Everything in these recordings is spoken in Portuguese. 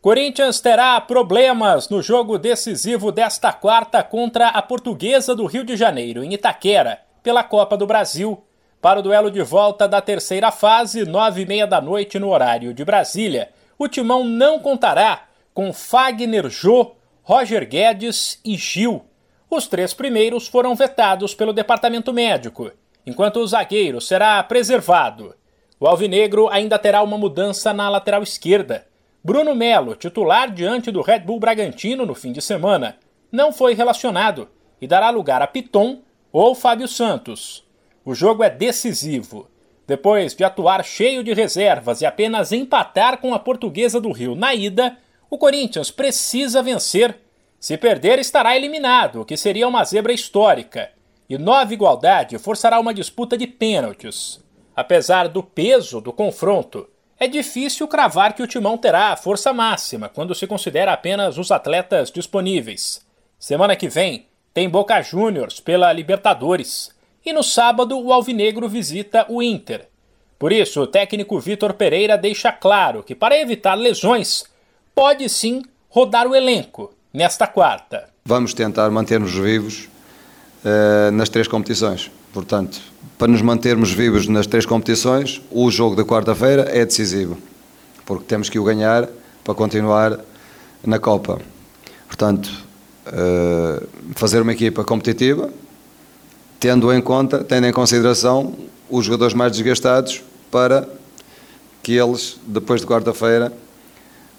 Corinthians terá problemas no jogo decisivo desta quarta contra a Portuguesa do Rio de Janeiro, em Itaquera, pela Copa do Brasil, para o duelo de volta da terceira fase, nove e meia da noite no horário de Brasília. O timão não contará com Fagner Jô, Roger Guedes e Gil. Os três primeiros foram vetados pelo departamento médico, enquanto o zagueiro será preservado. O Alvinegro ainda terá uma mudança na lateral esquerda. Bruno Melo, titular diante do Red Bull Bragantino no fim de semana, não foi relacionado e dará lugar a Piton ou Fábio Santos. O jogo é decisivo. Depois de atuar cheio de reservas e apenas empatar com a Portuguesa do Rio na ida, o Corinthians precisa vencer. Se perder, estará eliminado, o que seria uma zebra histórica. E Nova Igualdade forçará uma disputa de pênaltis. Apesar do peso do confronto, é difícil cravar que o timão terá a força máxima quando se considera apenas os atletas disponíveis. Semana que vem tem Boca Juniors pela Libertadores e no sábado o Alvinegro visita o Inter. Por isso, o técnico Vitor Pereira deixa claro que para evitar lesões, pode sim rodar o elenco nesta quarta. Vamos tentar manter-nos vivos uh, nas três competições. Portanto, para nos mantermos vivos nas três competições, o jogo da quarta-feira é decisivo, porque temos que o ganhar para continuar na Copa. Portanto, eh, fazer uma equipa competitiva, tendo em conta, tendo em consideração os jogadores mais desgastados para que eles, depois de quarta-feira,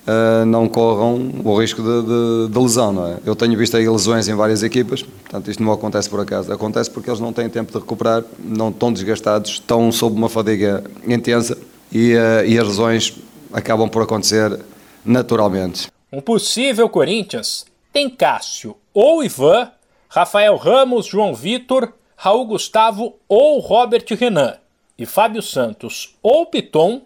uh, não corram o risco de, de, de, lesão. Não é? Eu tenho visto aí lesões em várias equipas, portanto isto não acontece por acaso. Acontece porque eles não têm tempo de recuperar, não estão desgastados, estão sob uma fadiga intensa e, uh, e as lesões acabam por acontecer naturalmente. Um possível Corinthians tem Cássio ou Ivan, Rafael Ramos, João Vitor, Raul Gustavo ou Robert Renan, e Fábio Santos ou Piton,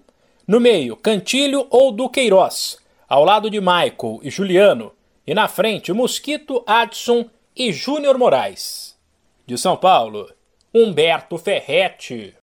no meio Cantilho ou Duqueiroz, ao lado de Michael e Juliano, e na frente Mosquito, Adson e Júnior Moraes. De São Paulo, Humberto Ferretti.